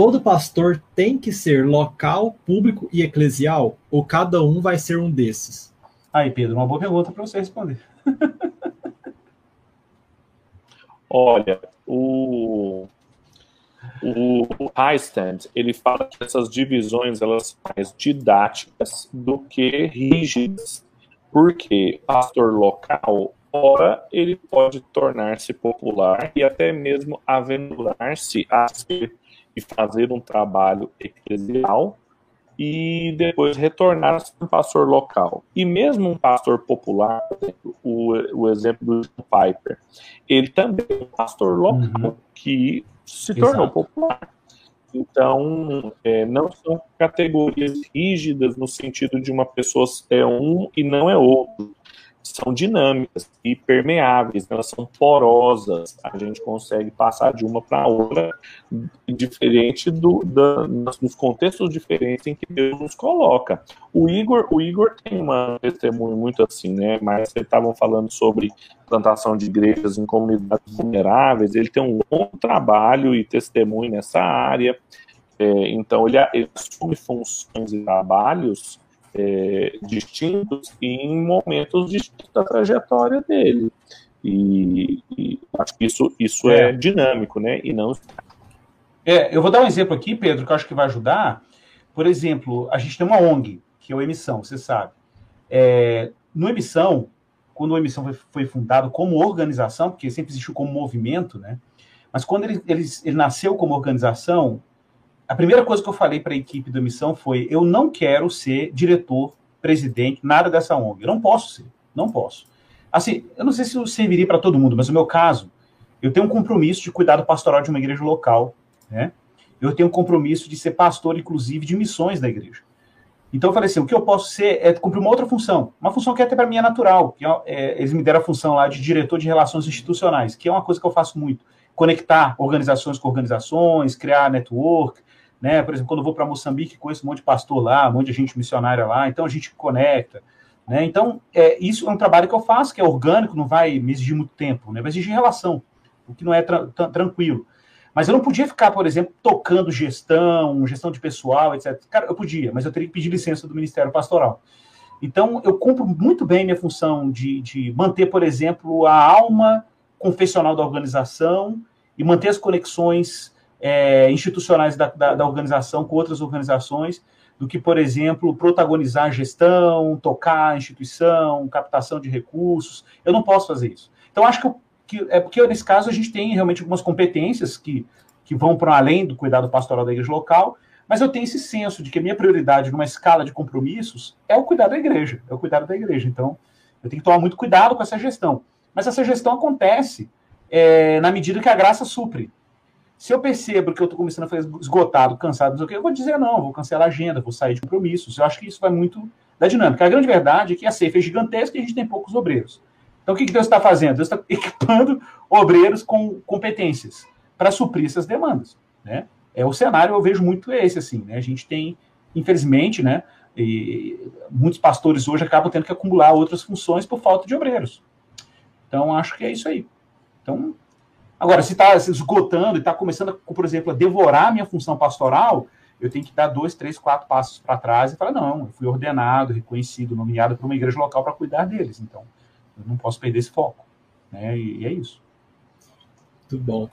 todo pastor tem que ser local, público e eclesial? Ou cada um vai ser um desses? Aí, Pedro, uma boa pergunta para você responder. Olha, o, o Heistand, ele fala que essas divisões elas são mais didáticas do que rígidas, porque pastor local, ora, ele pode tornar-se popular e até mesmo aventurar-se a ser e fazer um trabalho eclesial e depois retornar a ser um pastor local. E mesmo um pastor popular, o, o exemplo do John Piper, ele também é um pastor local uhum. que se Exato. tornou popular. Então, é, não são categorias rígidas no sentido de uma pessoa é um e não é outro são dinâmicas e permeáveis, elas são porosas. A gente consegue passar de uma para outra, diferente do, da, nos contextos diferentes em que Deus nos coloca. O Igor, o Igor tem uma testemunho muito assim, né? Mas vocês estavam falando sobre plantação de igrejas em comunidades vulneráveis. Ele tem um longo trabalho e testemunho nessa área. É, então ele, ele assume funções e trabalhos é, distintos e em momentos distintos da trajetória dele. E, e acho que isso, isso é. é. dinâmico, né? E não. É, eu vou dar um exemplo aqui, Pedro, que eu acho que vai ajudar. Por exemplo, a gente tem uma ONG, que é o Emissão, você sabe. É, no Emissão, quando o Emissão foi, foi fundado como organização, porque sempre existiu como movimento, né? Mas quando ele, ele, ele nasceu como organização, a primeira coisa que eu falei para a equipe da missão foi: eu não quero ser diretor, presidente, nada dessa ONG. Eu não posso ser, não posso. Assim, eu não sei se serviria para todo mundo, mas no meu caso, eu tenho um compromisso de cuidado pastoral de uma igreja local, né? Eu tenho um compromisso de ser pastor, inclusive, de missões da igreja. Então eu falei assim, o que eu posso ser é cumprir uma outra função, uma função que até para mim é natural. Que é, é, eles me deram a função lá de diretor de relações institucionais, que é uma coisa que eu faço muito, conectar organizações com organizações, criar network, né? Por exemplo, quando eu vou para Moçambique, conheço um monte de pastor lá, um monte de gente missionária lá, então a gente conecta. Né? Então, é, isso é um trabalho que eu faço, que é orgânico, não vai me exigir muito tempo, né? vai exigir relação, o que não é tra tranquilo. Mas eu não podia ficar, por exemplo, tocando gestão, gestão de pessoal, etc. Cara, eu podia, mas eu teria que pedir licença do Ministério Pastoral. Então, eu cumpro muito bem minha função de, de manter, por exemplo, a alma confessional da organização e manter as conexões é, institucionais da, da, da, organização com outras organizações, do que, por exemplo, protagonizar a gestão, tocar a instituição, captação de recursos. Eu não posso fazer isso. Então, acho que, que é porque, nesse caso, a gente tem realmente algumas competências que, que vão para além do cuidado pastoral da igreja local, mas eu tenho esse senso de que a minha prioridade numa escala de compromissos é o cuidado da igreja, é o cuidado da igreja. Então, eu tenho que tomar muito cuidado com essa gestão. Mas essa gestão acontece é, na medida que a graça supre. Se eu percebo que eu estou começando a ficar esgotado, cansado, não sei o quê, eu vou dizer não, vou cancelar a agenda, vou sair de compromissos. Eu acho que isso vai muito da dinâmica. A grande verdade é que a cefa é gigantesca e a gente tem poucos obreiros. Então, o que, Deus está fazendo? Deus está equipando obreiros com competências para suprir essas demandas. Né? É o cenário, eu vejo muito esse, assim, né? A gente tem, infelizmente, né? muitos pastores hoje acabam tendo que acumular outras funções por falta de obreiros. Então, acho que é isso aí. Então, Agora, se está se esgotando e está começando, por exemplo, a devorar a minha função pastoral, eu tenho que dar dois, três, quatro passos para trás e falar: não, eu fui ordenado, reconhecido, nomeado para uma igreja local para cuidar deles. Então, eu não posso perder esse foco. Né? E, e é isso. Muito bom.